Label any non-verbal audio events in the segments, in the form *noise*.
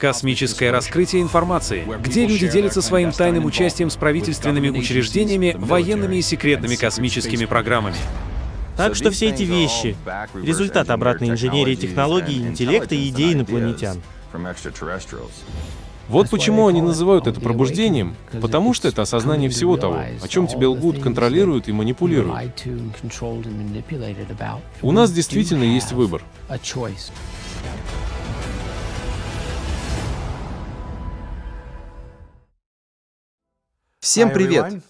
Космическое раскрытие информации, где люди делятся своим тайным участием с правительственными учреждениями, военными и секретными космическими программами. Так что все эти вещи — результат обратной инженерии технологий, интеллекта и идей инопланетян. Вот почему они называют это пробуждением, потому что это осознание всего того, о чем тебе лгут, контролируют и манипулируют. У нас действительно есть выбор. Всем привет!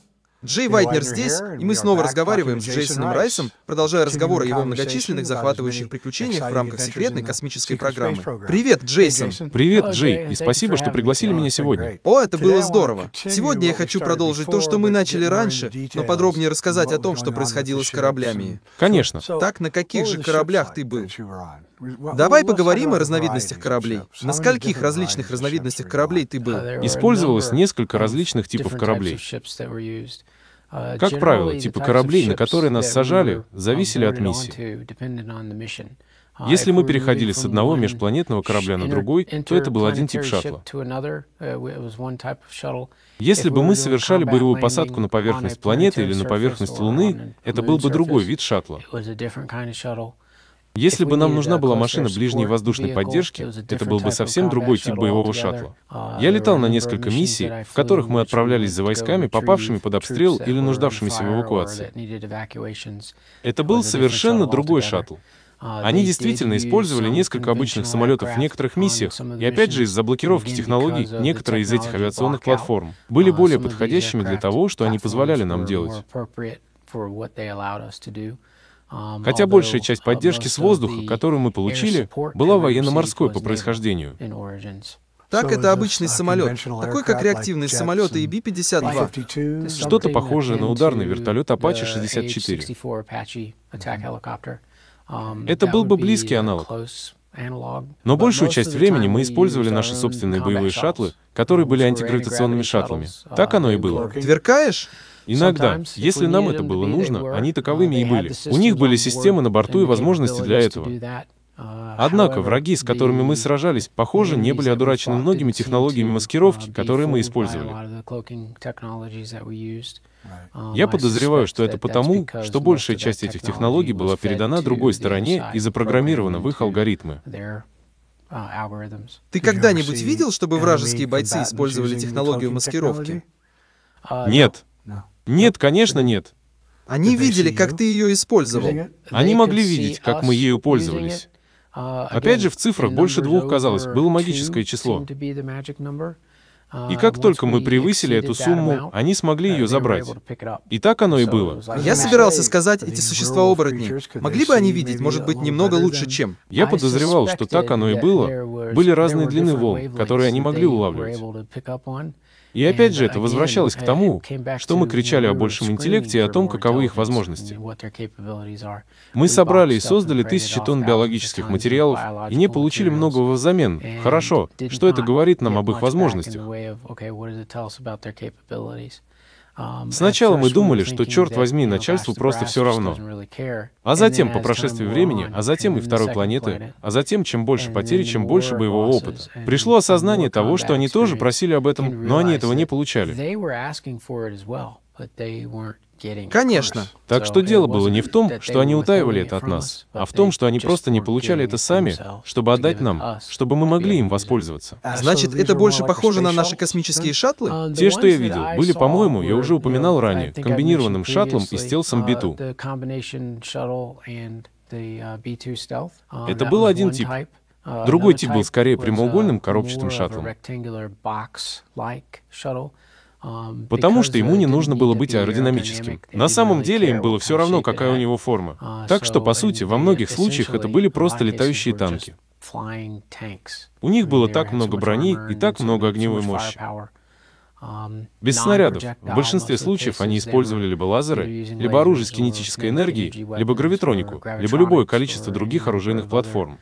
Джей Вайтнер здесь, и мы снова разговариваем с Джейсоном Райсом, продолжая разговор о его многочисленных захватывающих приключениях в рамках секретной космической программы. Привет, Джейсон! Привет, Джей, и спасибо, что пригласили меня сегодня. О, это было здорово. Сегодня я хочу продолжить то, что мы начали раньше, но подробнее рассказать о том, что происходило с кораблями. Конечно. Так, на каких же кораблях ты был? Давай поговорим о разновидностях кораблей. На скольких различных разновидностях кораблей ты был? Использовалось несколько различных типов кораблей. Как правило, типы кораблей, на которые нас сажали, зависели от миссии. Если мы переходили с одного межпланетного корабля на другой, то это был один тип шаттла. Если бы мы совершали боевую посадку на поверхность планеты или на поверхность Луны, это был бы другой вид шаттла. Если бы нам нужна была машина ближней воздушной поддержки, это был бы совсем другой тип боевого шаттла. Я летал на несколько миссий, в которых мы отправлялись за войсками, попавшими под обстрел или нуждавшимися в эвакуации. Это был совершенно другой шаттл. Они действительно использовали несколько обычных самолетов в некоторых миссиях, и опять же из-за блокировки технологий некоторые из этих авиационных платформ были более подходящими для того, что они позволяли нам делать. Хотя большая часть поддержки с воздуха, которую мы получили, была военно-морской по происхождению. Так, это обычный самолет, такой как реактивные самолеты и Би-52. Что-то похожее на ударный вертолет Apache 64. Это был бы близкий аналог. Но большую часть времени мы использовали наши собственные боевые шаттлы, которые были антигравитационными шаттлами. Так оно и было. Тверкаешь? Иногда, если нам это было нужно, они таковыми и были. У них были системы на борту и возможности для этого. Однако враги, с которыми мы сражались, похоже, не были одурачены многими технологиями маскировки, которые мы использовали. Я подозреваю, что это потому, что большая часть этих технологий была передана другой стороне и запрограммирована в их алгоритмы. Ты когда-нибудь видел, чтобы вражеские бойцы использовали технологию маскировки? Нет. Нет, конечно, нет. Они видели, как ты ее использовал. Они могли видеть, как мы ею пользовались. Опять же, в цифрах больше двух, казалось, было магическое число. И как только мы превысили эту сумму, они смогли ее забрать. И так оно и было. Я собирался сказать, эти существа оборотни, могли бы они видеть, может быть, немного лучше, чем? Я подозревал, что так оно и было. Были разные длины волн, которые они могли улавливать. И опять же, это возвращалось к тому, что мы кричали о большем интеллекте и о том, каковы их возможности. Мы собрали и создали тысячи тонн биологических материалов и не получили многого взамен. Хорошо, что это говорит нам об их возможностях? Сначала мы думали, что, черт возьми, начальству просто все равно. А затем, по прошествии времени, а затем и второй планеты, а затем, чем больше потери, чем больше боевого опыта, пришло осознание того, что они тоже просили об этом, но они этого не получали. Конечно. Так что дело было не в том, что они утаивали это от нас, а в том, что они просто не получали это сами, чтобы отдать нам, чтобы мы могли им воспользоваться. Значит, это больше похоже на наши космические шаттлы? Те, что я видел, были, по-моему, я уже упоминал ранее, комбинированным шаттлом и стелсом B2. Это был один тип. Другой тип был скорее прямоугольным коробчатым шаттлом. Потому что ему не нужно было быть аэродинамическим. На самом деле им было все равно, какая у него форма. Так что, по сути, во многих случаях это были просто летающие танки. У них было так много брони и так много огневой мощи. Без снарядов. В большинстве случаев они использовали либо лазеры, либо оружие с кинетической энергией, либо гравитронику, либо любое количество других оружейных платформ.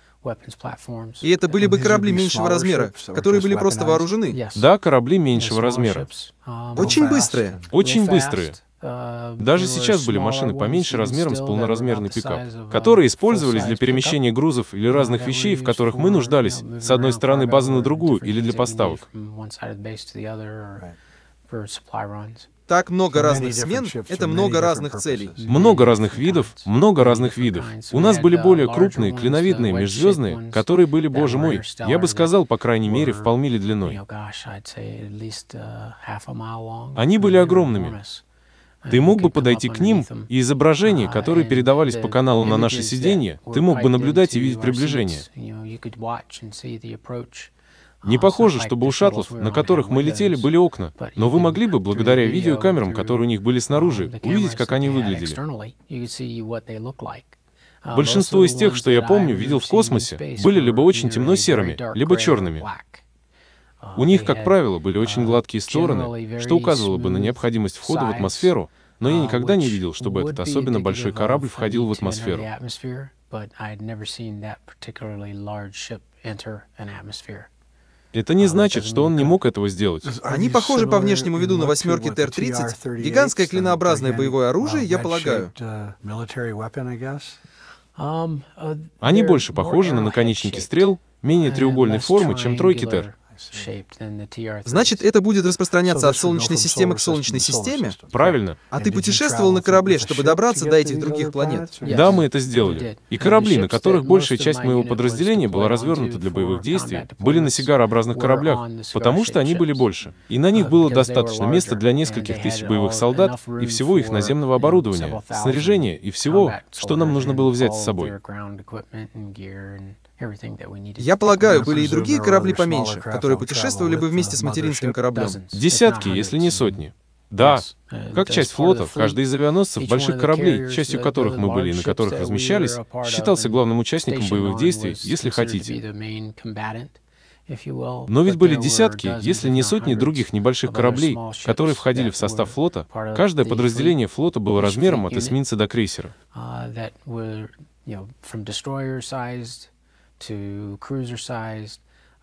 И это были бы корабли меньшего размера, которые были просто вооружены? Да, корабли меньшего размера. Очень быстрые. Очень быстрые. Даже сейчас были машины поменьше размером с полноразмерный пикап, которые использовались для перемещения грузов или разных вещей, в которых мы нуждались, с одной стороны базы на другую или для поставок. Так много разных смен — это много разных целей. Много разных видов, много разных видов. У нас были более крупные, клиновидные, межзвездные, которые были, боже мой, я бы сказал, по крайней мере, в полмили длиной. Они были огромными. Ты мог бы подойти к ним, и изображения, которые передавались по каналу на наше сиденье, ты мог бы наблюдать и видеть приближение. Не похоже, чтобы у шаттлов, на которых мы летели, были окна, но вы могли бы, благодаря видеокамерам, которые у них были снаружи, увидеть, как они выглядели. Большинство из тех, что я помню, видел в космосе, были либо очень темно-серыми, либо черными. У них, как правило, были очень гладкие стороны, что указывало бы на необходимость входа в атмосферу, но я никогда не видел, чтобы этот особенно большой корабль входил в атмосферу. Это не значит, что он не мог этого сделать. Они похожи по внешнему виду на восьмерки ТР-30. Гигантское клинообразное боевое оружие, я полагаю. Они больше похожи на наконечники стрел, менее треугольной формы, чем тройки ТР. Значит, это будет распространяться от Солнечной системы к Солнечной системе? Правильно. А ты путешествовал на корабле, чтобы добраться до этих других планет? Да, мы это сделали. И корабли, на которых большая часть моего подразделения была развернута для боевых действий, были на сигарообразных кораблях, потому что они были больше. И на них было достаточно места для нескольких тысяч боевых солдат и всего их наземного оборудования, снаряжения и всего, что нам нужно было взять с собой. Я полагаю, были и другие корабли поменьше, которые путешествовали бы вместе с материнским кораблем. Десятки, если не сотни. Да, как часть флота, каждый из авианосцев больших кораблей, частью которых мы были и на которых размещались, считался главным участником боевых действий, если хотите. Но ведь были десятки, если не сотни других небольших кораблей, которые входили в состав флота. Каждое подразделение флота было размером от эсминца до крейсера.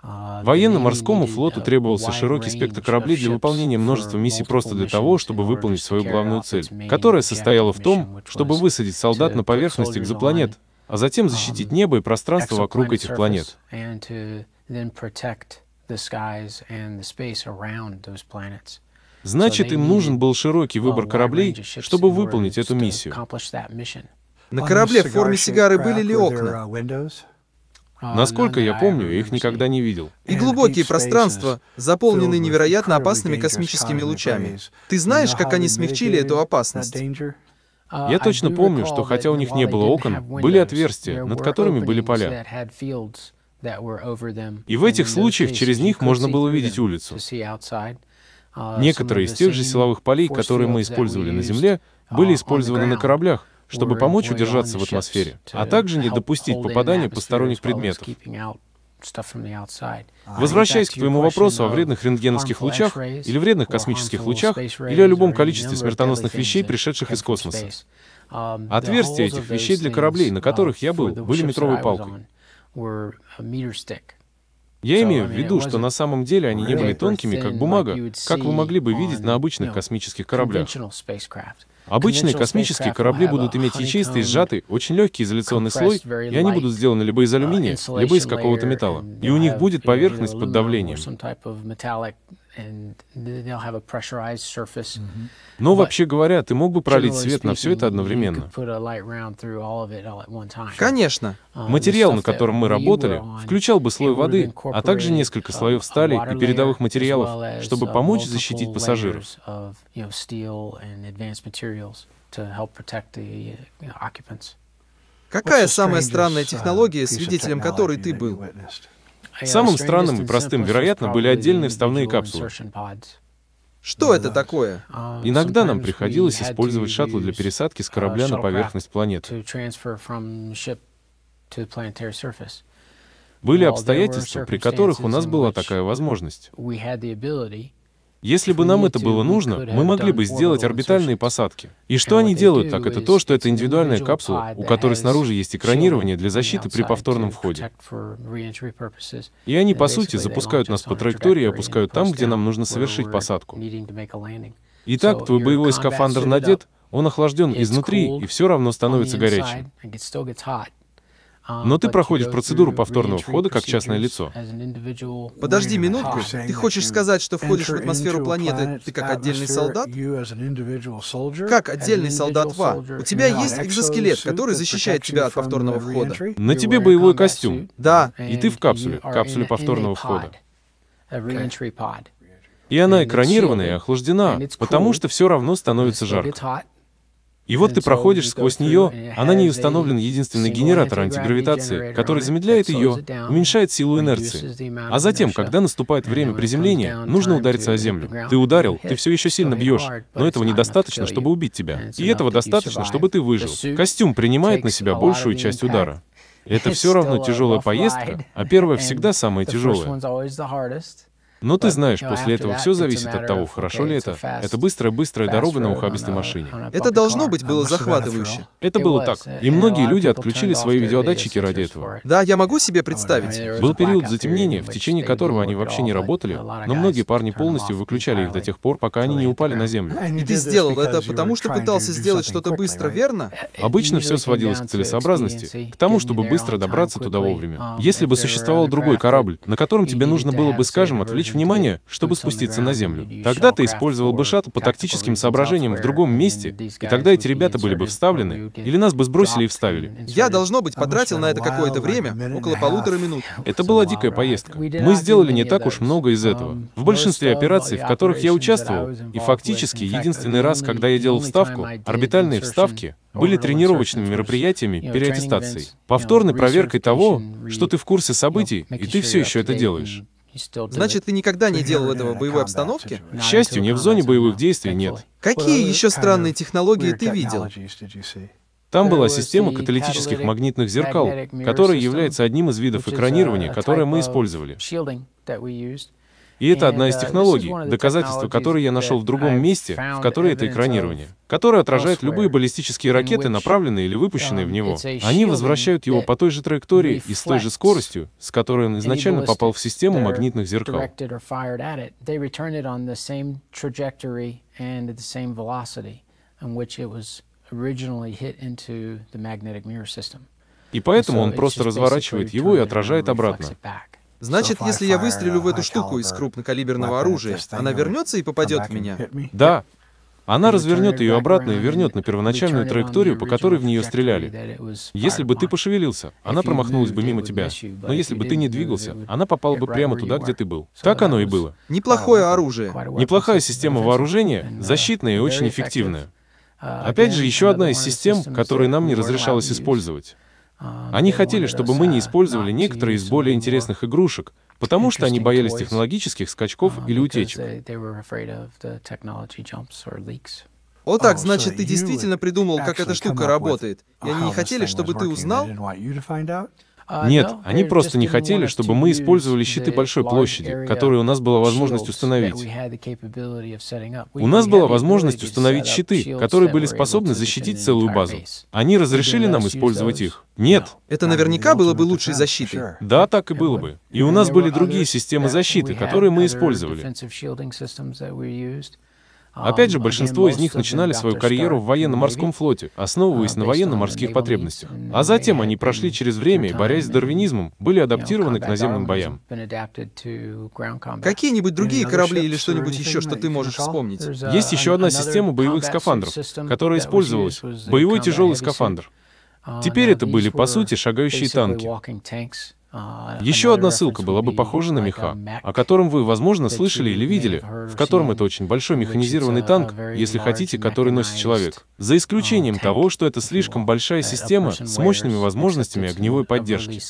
Военно-морскому флоту требовался широкий спектр кораблей для выполнения множества миссий просто для того, чтобы выполнить свою главную цель, которая состояла в том, чтобы высадить солдат на поверхность экзопланет, а затем защитить небо и пространство вокруг этих планет. Значит, им нужен был широкий выбор кораблей, чтобы выполнить эту миссию. На корабле в форме сигары были ли окна? Насколько я помню, я их никогда не видел. И глубокие пространства, заполненные невероятно опасными космическими лучами. Ты знаешь, как они смягчили эту опасность? Я точно помню, что хотя у них не было окон, были отверстия, над которыми были поля. И в этих случаях через них можно было видеть улицу. Некоторые из тех же силовых полей, которые мы использовали на Земле, были использованы на кораблях, чтобы помочь удержаться в атмосфере, а также не допустить попадания посторонних предметов. Возвращаясь к твоему вопросу о вредных рентгеновских лучах или вредных космических лучах или о любом количестве смертоносных вещей, пришедших из космоса. Отверстия этих вещей для кораблей, на которых я был, были метровой палкой. Я имею в виду, что на самом деле они не были тонкими, как бумага, как вы могли бы видеть на обычных космических кораблях. Обычные космические корабли будут иметь ячеистый, сжатый, очень легкий изоляционный слой, и они будут сделаны либо из алюминия, либо из какого-то металла. И у них будет поверхность под давлением. Но вообще говоря, ты мог бы пролить свет на все это одновременно. Конечно. Uh, Материал, на котором мы работали, включал бы слой воды, а также несколько слоев стали и передовых материалов, чтобы помочь защитить пассажиров. Какая самая странная технология, свидетелем которой ты был? Самым странным и простым, вероятно, были отдельные вставные капсулы. Что это такое? Иногда нам приходилось использовать шаттлы для пересадки с корабля на поверхность планеты. Были обстоятельства, при которых у нас была такая возможность. Если бы нам это было нужно, мы могли бы сделать орбитальные посадки. И что они делают так, это то, что это индивидуальная капсула, у которой снаружи есть экранирование для защиты при повторном входе. И они, по сути, запускают нас по траектории и опускают там, где нам нужно совершить посадку. Итак, твой боевой скафандр надет, он охлажден изнутри и все равно становится горячим. Но ты проходишь процедуру повторного входа как частное лицо. Подожди минутку. Ты хочешь сказать, что входишь в атмосферу планеты, ты как отдельный солдат? Как отдельный солдат ВА? У тебя есть экзоскелет, который защищает тебя от повторного входа. На тебе боевой костюм. Да. И ты в капсуле, капсуле повторного входа. И она экранирована и охлаждена, потому что все равно становится жарко. И вот ты проходишь сквозь нее, а на ней установлен единственный генератор антигравитации, который замедляет ее, уменьшает силу инерции. А затем, когда наступает время приземления, нужно удариться о землю. Ты ударил, ты все еще сильно бьешь, но этого недостаточно, чтобы убить тебя. И этого достаточно, чтобы ты выжил. Костюм принимает на себя большую часть удара. Это *laughs* все равно тяжелая поездка, а первая *laughs* всегда самая тяжелая. Но ты знаешь, после этого все зависит от того, хорошо ли это. Это быстрая-быстрая дорога на ухабистой машине. Это должно быть было захватывающе. Это было так. И многие люди отключили свои видеодатчики ради этого. Да, я могу себе представить. Был период затемнения, в течение которого они вообще не работали, но многие парни полностью выключали их до тех пор, пока они не упали на землю. И ты сделал это потому, что пытался сделать что-то быстро, верно? Обычно все сводилось к целесообразности, к тому, чтобы быстро добраться туда вовремя. Если бы существовал другой корабль, на котором тебе нужно было бы, скажем, отвлечь внимание, чтобы спуститься на землю. Тогда ты использовал бы шаттл по тактическим соображениям в другом месте, и тогда эти ребята были бы вставлены, или нас бы сбросили и вставили. Я, должно быть, потратил на это какое-то время, около полутора минут. Это была дикая поездка. Мы сделали не так уж много из этого. В большинстве операций, в которых я участвовал, и фактически единственный раз, когда я делал вставку, орбитальные вставки, были тренировочными мероприятиями переаттестацией, повторной проверкой того, что ты в курсе событий, и ты все еще это делаешь. Значит, ты никогда не делал этого в боевой обстановке? К счастью, не в зоне боевых действий нет. Какие еще странные технологии ты видел? Там была система каталитических магнитных зеркал, которая является одним из видов экранирования, которое мы использовали. И это одна из uh, технологий, доказательства которой я нашел в другом месте, в которой это экранирование, которое отражает любые баллистические ракеты, направленные или выпущенные в um, него. Они возвращают его по той же траектории и с той же скоростью, с которой он изначально попал в систему магнитных зеркал. И поэтому он просто разворачивает его и отражает обратно. Значит, если я выстрелю в эту штуку из крупнокалиберного оружия, она вернется и попадет в меня? Да. Она развернет ее обратно и вернет на первоначальную траекторию, по которой в нее стреляли. Если бы ты пошевелился, она промахнулась бы мимо тебя. Но если бы ты не двигался, она попала бы прямо туда, где ты был. Так оно и было. Неплохое оружие. Неплохая система вооружения, защитная и очень эффективная. Опять же, еще одна из систем, которые нам не разрешалось использовать. Они хотели, чтобы мы не использовали некоторые из более интересных игрушек, потому что они боялись технологических скачков или утечек. О так, значит, ты действительно придумал, как эта штука работает, и они не хотели, чтобы ты узнал? А, Нет, они просто не хотели, чтобы мы использовали щиты большой площади, которые у нас была возможность установить. У нас была возможность установить щиты, которые были способны защитить целую базу. Они разрешили нам использовать их? Нет. Это наверняка было бы лучшей защитой. Да, так и было бы. И у нас были другие системы защиты, которые мы использовали. Опять же, большинство из них начинали свою карьеру в военно-морском флоте, основываясь на военно-морских потребностях. А затем они прошли через время и, борясь с дарвинизмом, были адаптированы к наземным боям. Какие-нибудь другие корабли или что-нибудь еще, что ты можешь вспомнить? Есть еще одна система боевых скафандров, которая использовалась. Боевой тяжелый скафандр. Теперь это были, по сути, шагающие танки. А, Еще одна ссылка была бы похожа на меха, о котором вы, возможно, слышали или видели, в котором это очень большой механизированный танк, если хотите, который носит человек. За исключением того, что это слишком большая система с мощными возможностями огневой поддержки.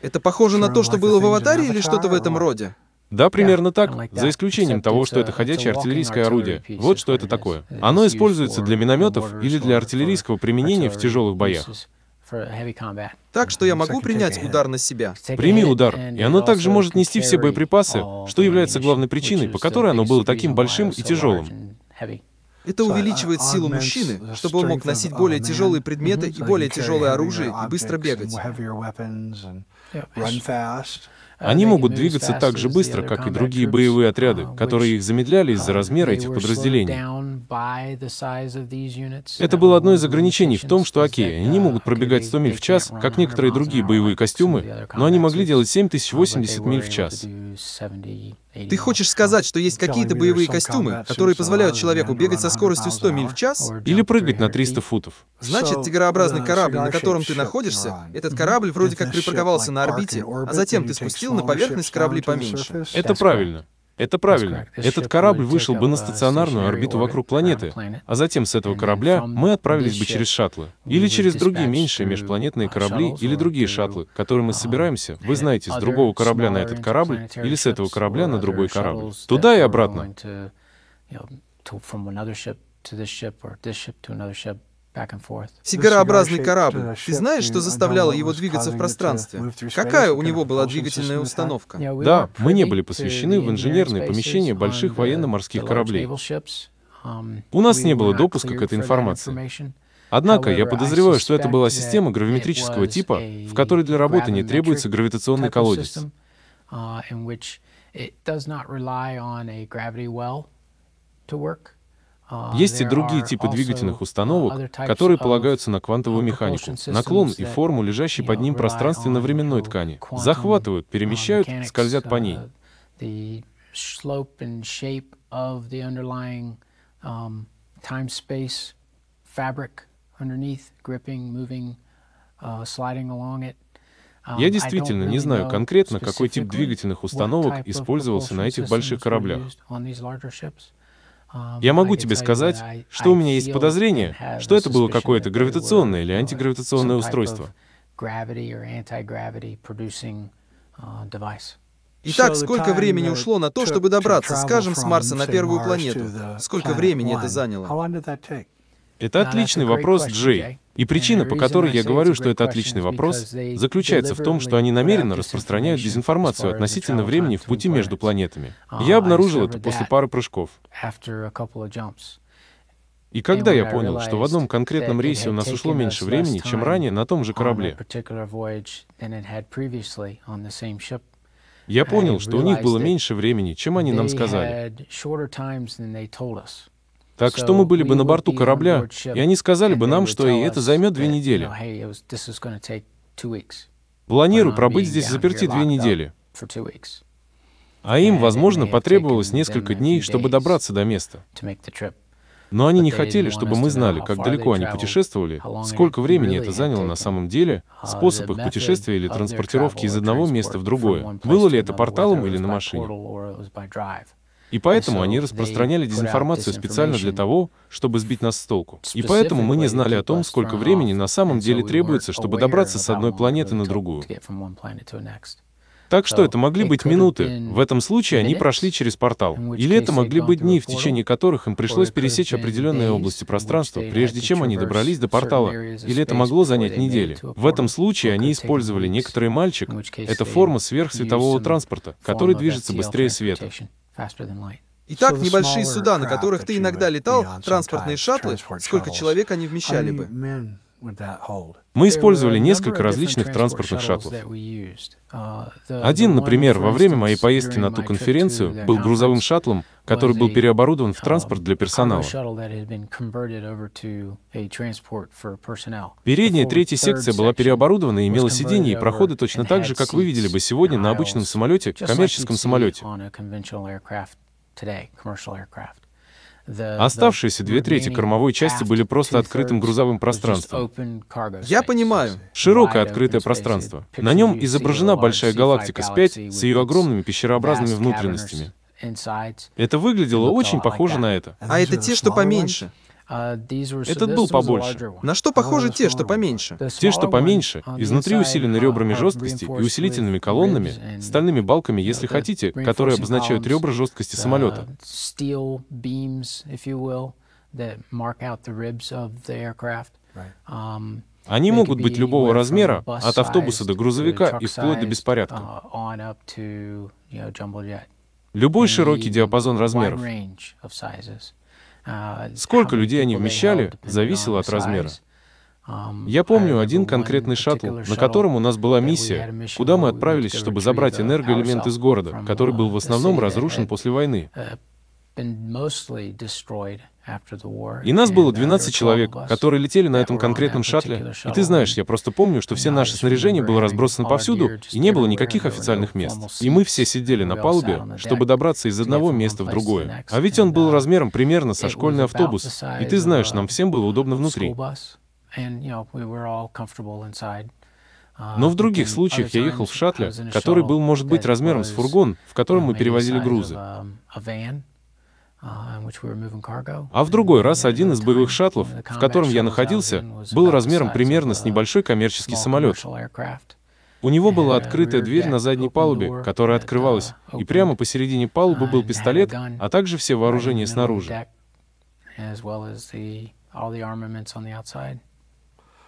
Это похоже на то, что было в «Аватаре» или что-то в этом роде? Да, примерно так, за исключением того, что это ходячее артиллерийское орудие. Вот что это такое. Оно используется для минометов или для артиллерийского применения в тяжелых боях. Так что я могу принять удар на себя. Прими удар, и оно также может нести все боеприпасы, что является главной причиной, по которой оно было таким большим и тяжелым. Это увеличивает силу мужчины, чтобы он мог носить более тяжелые предметы и более тяжелое оружие и быстро бегать. Они могут двигаться так же быстро, как и другие боевые отряды, которые их замедляли из-за размера этих подразделений. Это было одно из ограничений в том, что, окей, они не могут пробегать 100 миль в час, как некоторые другие боевые костюмы, но они могли делать 7080 миль в час. Ты хочешь сказать, что есть какие-то боевые костюмы, которые позволяют человеку бегать со скоростью 100 миль в час? Или прыгать на 300 футов? Значит, тигрообразный корабль, на котором ты находишься, этот корабль вроде как припарковался на орбите, а затем ты спустил на поверхность корабли поменьше. Это правильно. Это правильно. Этот корабль вышел бы на стационарную орбиту вокруг планеты, а затем с этого корабля мы отправились бы через шаттлы. Или через другие меньшие межпланетные корабли, или другие шаттлы, которые мы собираемся, вы знаете, с другого корабля на этот корабль, или с этого корабля на другой корабль. Туда и обратно. Сигарообразный корабль. Ты знаешь, что заставляло его двигаться в пространстве? Какая у него была двигательная установка? Да, мы не были посвящены в инженерные помещения больших военно-морских кораблей. У нас не было допуска к этой информации. Однако я подозреваю, что это была система гравиметрического типа, в которой для работы не требуется гравитационный колодец. Есть и другие типы двигательных установок, которые полагаются на квантовую механику, наклон и форму, лежащей под ним пространственно-временной ткани. Захватывают, перемещают, скользят по ней. Я действительно не знаю конкретно, какой тип двигательных установок использовался на этих больших кораблях. Я могу тебе сказать, что у меня есть подозрение, что это было какое-то гравитационное или антигравитационное устройство. Итак, сколько времени ушло на то, чтобы добраться, скажем, с Марса на первую планету? Сколько времени это заняло? Это отличный вопрос, Джей. И причина, по которой я говорю, что это отличный вопрос, заключается в том, что они намеренно распространяют дезинформацию относительно времени в пути между планетами. Я обнаружил это после пары прыжков. И когда я понял, что в одном конкретном рейсе у нас ушло меньше времени, чем ранее на том же корабле, я понял, что у них было меньше времени, чем они нам сказали. Так что мы были бы на борту корабля, и они сказали бы нам, что и это займет две недели. Планирую пробыть здесь заперти две недели. А им, возможно, потребовалось несколько дней, чтобы добраться до места. Но они не хотели, чтобы мы знали, как далеко они путешествовали, сколько времени это заняло на самом деле, способ их путешествия или транспортировки из одного места в другое, было ли это порталом или на машине. И поэтому они распространяли дезинформацию специально для того, чтобы сбить нас с толку. И поэтому мы не знали о том, сколько времени на самом деле требуется, чтобы добраться с одной планеты на другую. Так что это могли быть минуты. В этом случае они прошли через портал. Или это могли быть дни, в течение которых им пришлось пересечь определенные области пространства, прежде чем они добрались до портала. Или это могло занять недели. В этом случае они использовали некоторый мальчик. Это форма сверхсветового транспорта, который движется быстрее света. Итак, небольшие суда, на которых ты иногда летал, транспортные шаттлы, сколько человек они вмещали бы? Мы использовали несколько различных транспортных шаттлов. Один, например, во время моей поездки на ту конференцию, был грузовым шаттлом, который был переоборудован в транспорт для персонала. Передняя третья секция была переоборудована и имела сиденья и проходы точно так же, как вы видели бы сегодня на обычном самолете, коммерческом самолете. Оставшиеся две трети кормовой части были просто открытым грузовым пространством. Я понимаю. Широкое открытое пространство. На нем изображена большая галактика с-5 с ее огромными пещерообразными внутренностями. Это выглядело очень похоже на это. А это те, что поменьше. Этот был побольше. На что похожи те, что поменьше? Те, что поменьше, изнутри усилены ребрами жесткости и усилительными колоннами, стальными балками, если хотите, которые обозначают ребра жесткости самолета. Они могут быть любого размера, от автобуса до грузовика и вплоть до беспорядка. Любой широкий диапазон размеров. Сколько людей они вмещали, зависело от размера. Я помню один конкретный шаттл, на котором у нас была миссия, куда мы отправились, чтобы забрать энергоэлемент из города, который был в основном разрушен после войны. И нас было 12 человек, которые летели на этом конкретном шаттле. И ты знаешь, я просто помню, что все наше снаряжение было разбросано повсюду, и не было никаких официальных мест. И мы все сидели на палубе, чтобы добраться из одного места в другое. А ведь он был размером примерно со школьный автобус. И ты знаешь, нам всем было удобно внутри. Но в других случаях я ехал в шаттле, который был, может быть, размером с фургон, в котором мы перевозили грузы. А в другой раз один из боевых шаттлов, в котором я находился, был размером примерно с небольшой коммерческий самолет. У него была открытая дверь на задней палубе, которая открывалась, и прямо посередине палубы был пистолет, а также все вооружения снаружи.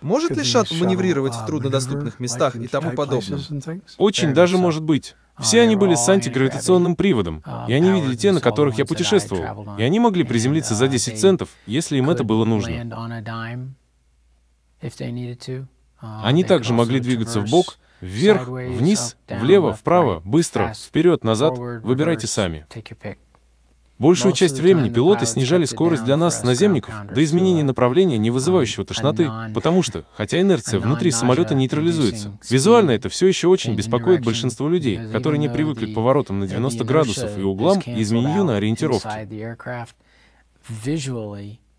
Может ли шаттл маневрировать в труднодоступных местах и тому подобное? Очень даже может быть. Все они были с антигравитационным приводом, и они видели те, на которых я путешествовал. И они могли приземлиться за 10 центов, если им это было нужно. Они также могли двигаться в бок, вверх, вниз, влево, вправо, быстро, вперед, назад. Выбирайте сами. Большую часть времени пилоты снижали скорость для нас, наземников, до изменения направления, не вызывающего тошноты, потому что, хотя инерция внутри самолета нейтрализуется, визуально это все еще очень беспокоит большинство людей, которые не привыкли к поворотам на 90 градусов и углам и изменению на ориентировке.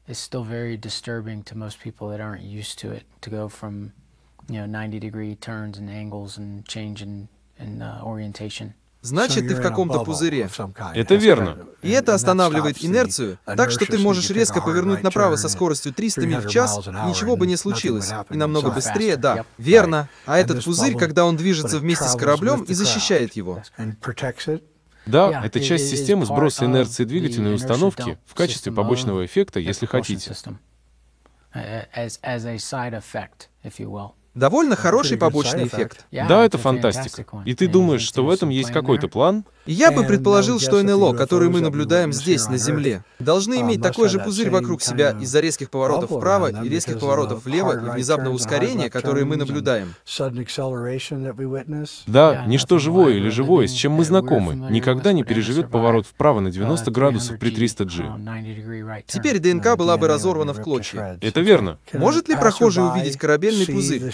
It's still very disturbing to most people that aren't used to it to go from, you know, 90 degree turns and angles and change in, in uh, orientation. Значит, ты в каком-то пузыре. Это верно. И это останавливает инерцию, так что ты можешь резко повернуть направо со скоростью 300 миль в час, и ничего бы не случилось. И намного быстрее, да. Верно. А этот пузырь, когда он движется вместе с кораблем и защищает его. Да, это часть системы сброса инерции двигательной установки в качестве побочного эффекта, если хотите. Довольно хороший побочный эффект. Да, это фантастика. И ты думаешь, что в этом есть какой-то план? Я бы предположил, что НЛО, которые мы наблюдаем здесь, на Земле, должны иметь такой же пузырь вокруг себя из-за резких поворотов вправо и резких поворотов влево и внезапного ускорения, которые мы наблюдаем. Да, ничто живое или живое, с чем мы знакомы, никогда не переживет поворот вправо на 90 градусов при 300G. Теперь ДНК была бы разорвана в клочья. Это верно. Может ли прохожий увидеть корабельный пузырь?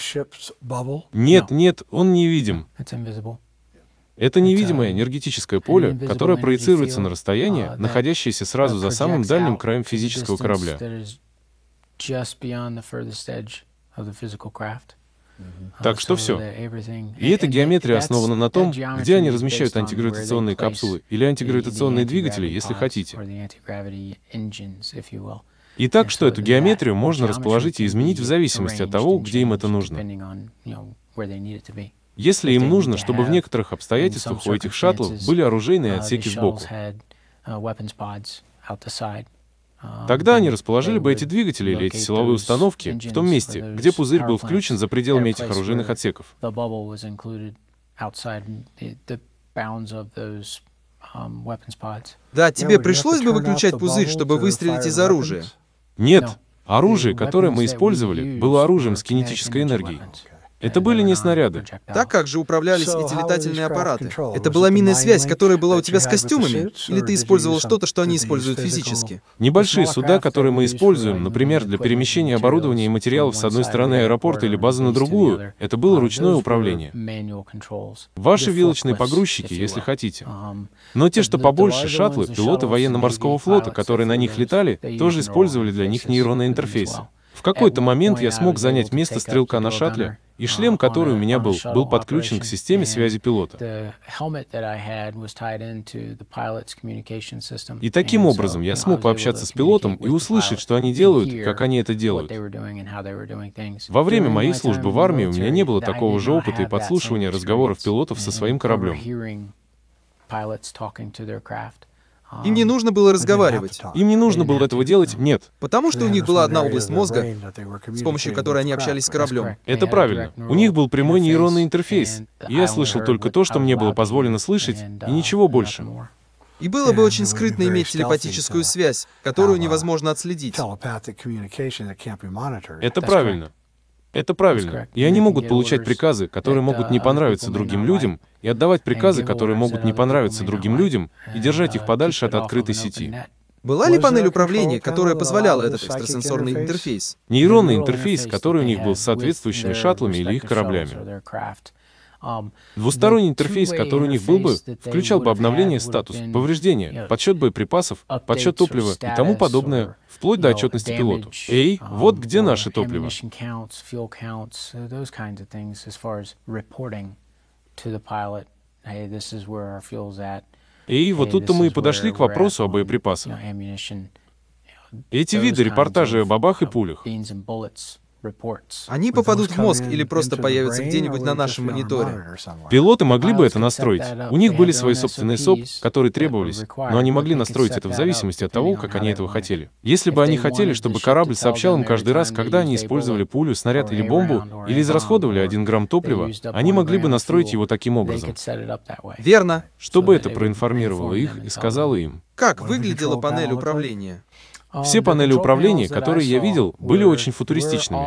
Нет, нет, он невидим. Это невидимое энергетическое поле, которое проецируется на расстояние, находящееся сразу за самым дальним краем физического корабля. Так что все. И эта геометрия основана на том, где они размещают антигравитационные капсулы или антигравитационные двигатели, если хотите. И так что эту геометрию можно расположить и изменить в зависимости от того, где им это нужно. Если им нужно, чтобы в некоторых обстоятельствах у этих шаттлов были оружейные отсеки сбоку, Тогда они расположили бы эти двигатели или эти силовые установки в том месте, где пузырь был включен за пределами этих оружейных отсеков. Да, тебе пришлось бы выключать пузырь, чтобы выстрелить из оружия? Нет. Оружие, которое мы использовали, было оружием с кинетической энергией. Это были не снаряды. Так как же управлялись эти летательные аппараты? Это была минная связь, которая была у тебя с костюмами? Или ты использовал что-то, что они используют физически? Небольшие суда, которые мы используем, например, для перемещения оборудования и материалов с одной стороны аэропорта или базы на другую, это было ручное управление. Ваши вилочные погрузчики, если хотите. Но те, что побольше, шаттлы, пилоты военно-морского флота, которые на них летали, тоже использовали для них нейронные интерфейсы. В какой-то момент я смог занять место стрелка на шаттле, и шлем, который у меня был, был подключен к системе связи пилота. И таким образом я смог пообщаться с пилотом и услышать, что они делают, как они это делают. Во время моей службы в армии у меня не было такого же опыта и подслушивания разговоров пилотов со своим кораблем. Им не нужно было разговаривать. Им не нужно было этого делать, нет. Потому что у них была одна область мозга, с помощью которой они общались с кораблем. Это правильно. У них был прямой нейронный интерфейс. И я слышал только то, что мне было позволено слышать, и ничего больше. И было бы очень скрытно иметь телепатическую связь, которую невозможно отследить. Это правильно. Это правильно. И они могут получать приказы, которые могут не понравиться другим людям, и отдавать приказы, которые могут не понравиться другим людям, и держать их подальше от открытой сети. Была ли панель управления, которая позволяла этот экстрасенсорный интерфейс? Нейронный интерфейс, который у них был с соответствующими шаттлами или их кораблями. Двусторонний интерфейс, который у них был бы, включал бы обновление статус, повреждения, подсчет боеприпасов, подсчет топлива и тому подобное, вплоть до отчетности пилоту. Эй, вот где наше топливо. И вот тут-то мы и подошли к вопросу о боеприпасах. Эти виды репортажей о бабах и пулях. Они попадут в мозг или просто появятся где-нибудь на нашем мониторе. Пилоты могли бы это настроить. У них были свои собственные СОП, которые требовались, но они могли настроить это в зависимости от того, как они этого хотели. Если бы они хотели, чтобы корабль сообщал им каждый раз, когда они использовали пулю, снаряд или бомбу, или израсходовали один грамм топлива, они могли бы настроить его таким образом. Верно. Чтобы это проинформировало их и сказало им. Как выглядела панель управления? Все панели управления, которые я видел, были очень футуристичными.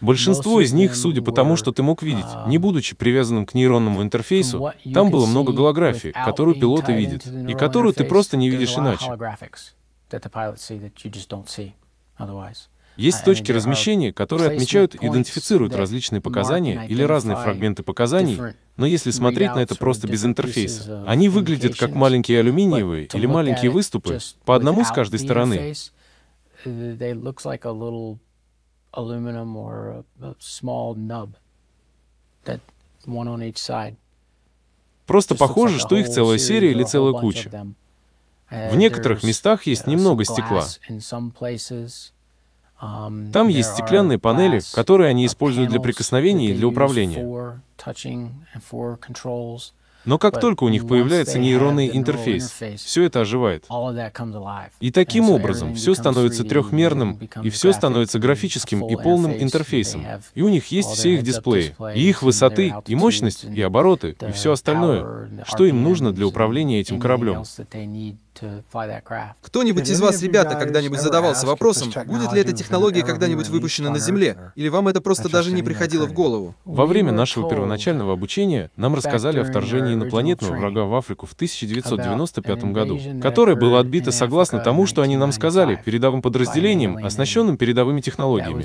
Большинство из них, судя по тому, что ты мог видеть, не будучи привязанным к нейронному интерфейсу, там было много голографии, которую пилоты видят, и которую ты просто не видишь иначе. Есть точки размещения, которые отмечают и идентифицируют различные показания или разные фрагменты показаний, но если смотреть на это просто без интерфейса, они выглядят как маленькие алюминиевые или маленькие выступы, по одному с каждой стороны. Просто похоже, что их целая серия или целая куча. В некоторых местах есть немного стекла. Там есть стеклянные панели, которые они используют для прикосновений и для управления. Но как только у них появляется нейронный интерфейс, все это оживает. И таким образом все становится трехмерным, и все становится графическим и полным интерфейсом. И у них есть все их дисплеи, и их высоты, и мощность, и обороты, и все остальное, что им нужно для управления этим кораблем. Кто-нибудь из вас, ребята, когда-нибудь задавался вопросом, будет ли эта технология когда-нибудь выпущена на Земле? Или вам это просто даже не приходило в голову? Во время нашего первоначального обучения нам рассказали о вторжении инопланетного врага в Африку в 1995 году, которое было отбито согласно тому, что они нам сказали, передовым подразделениям, оснащенным передовыми технологиями.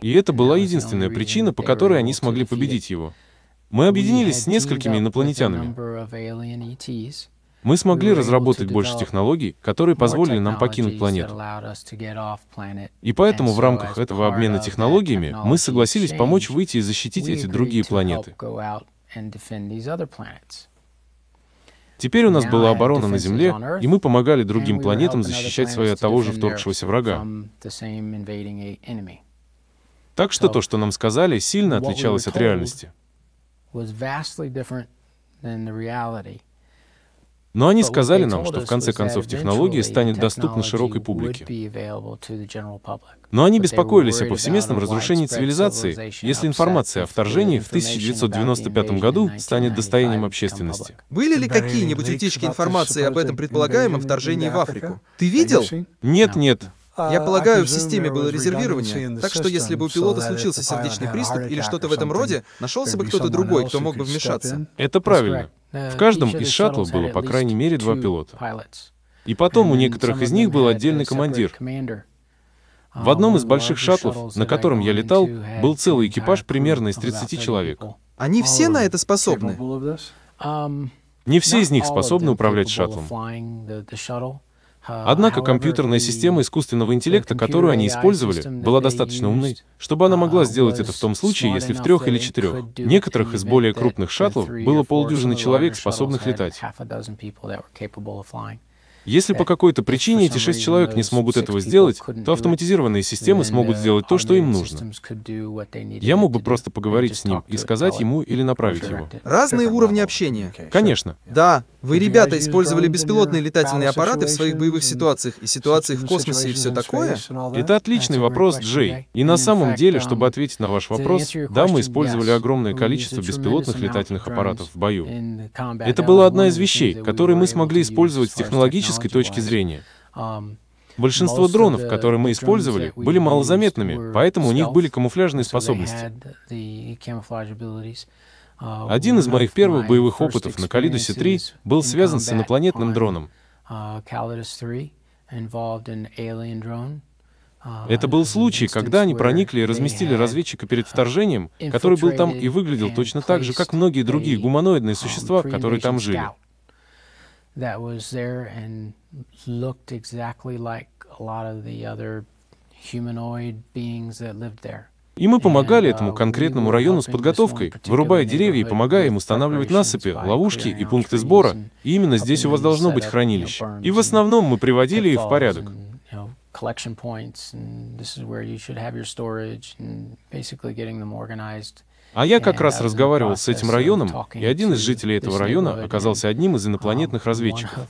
И это была единственная причина, по которой они смогли победить его. Мы объединились с несколькими инопланетянами. Мы смогли разработать больше технологий, которые позволили нам покинуть планету. И поэтому в рамках этого обмена технологиями мы согласились помочь выйти и защитить эти другие планеты. Теперь у нас была оборона на Земле, и мы помогали другим планетам защищать свои от того же вторгшегося врага. Так что то, что нам сказали, сильно отличалось от реальности. Но они сказали нам, что в конце концов технология станет доступна широкой публике. Но они беспокоились о повсеместном разрушении цивилизации, если информация о вторжении в 1995 году станет достоянием общественности. Были ли какие-нибудь утечки информации об этом предполагаемом вторжении в Африку? Ты видел? Нет, нет. Я полагаю, в системе было резервирование, так что если бы у пилота случился сердечный приступ или что-то в этом роде, нашелся бы кто-то другой, кто мог бы вмешаться. Это правильно. В каждом из шаттлов было по крайней мере два пилота. И потом у некоторых из них был отдельный командир. В одном из больших шаттлов, на котором я летал, был целый экипаж примерно из 30 человек. Они все на это способны? Не все из них способны управлять шаттлом. Однако компьютерная система искусственного интеллекта, которую они использовали, была достаточно умной, чтобы она могла сделать это в том случае, если в трех или четырех. Некоторых из более крупных шаттлов было полдюжины человек, способных летать. Если по какой-то причине эти шесть человек не смогут этого сделать, то автоматизированные системы смогут сделать то, что им нужно. Я мог бы просто поговорить с ним и сказать ему или направить его. Разные уровни общения. Конечно. Да, вы, ребята, использовали беспилотные летательные аппараты в своих боевых ситуациях и ситуациях в космосе и все такое? Это отличный вопрос, Джей. И на самом деле, чтобы ответить на ваш вопрос, да, мы использовали огромное количество беспилотных летательных аппаратов в бою. Это была одна из вещей, которые мы смогли использовать с технологической точки зрения. Большинство дронов, которые мы использовали, были малозаметными, поэтому у них были камуфляжные способности. Один из моих первых боевых опытов на Калидусе-3 был связан с инопланетным дроном. Это был случай, когда они проникли и разместили разведчика перед вторжением, который был там и выглядел точно так же, как многие другие гуманоидные существа, которые там жили. И мы помогали этому конкретному району с подготовкой, вырубая деревья и помогая им устанавливать насыпи, ловушки и пункты сбора. И именно здесь у вас должно быть хранилище. И в основном мы приводили их в порядок. А я как раз разговаривал с этим районом, и один из жителей этого района оказался одним из инопланетных разведчиков.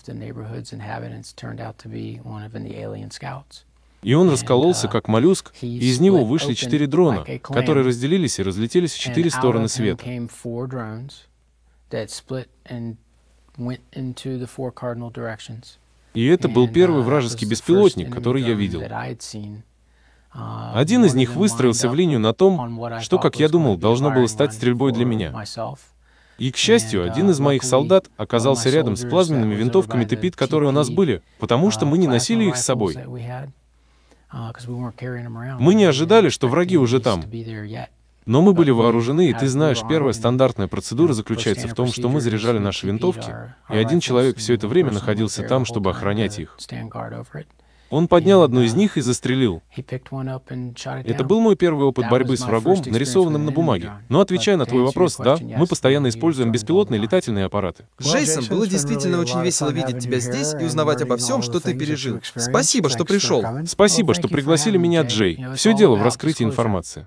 И он раскололся, как моллюск, и из него вышли четыре дрона, которые разделились и разлетелись в четыре стороны света. И это был первый вражеский беспилотник, который я видел. Один из них выстроился в линию на том, что, как я думал, должно было стать стрельбой для меня. И, к счастью, один из моих солдат оказался рядом с плазменными винтовками Тепит, которые у нас были, потому что мы не носили их с собой. Мы не ожидали, что враги уже там. Но мы были вооружены, и ты знаешь, первая стандартная процедура заключается в том, что мы заряжали наши винтовки, и один человек все это время находился там, чтобы охранять их. Он поднял одну из них и застрелил. Это был мой первый опыт борьбы с врагом, нарисованным на бумаге. Но отвечая на твой вопрос, да, мы постоянно используем беспилотные летательные аппараты. Джейсон, было действительно очень весело видеть тебя здесь и узнавать обо всем, что ты пережил. Спасибо, что пришел. Спасибо, что пригласили меня, Джей. Все дело в раскрытии информации.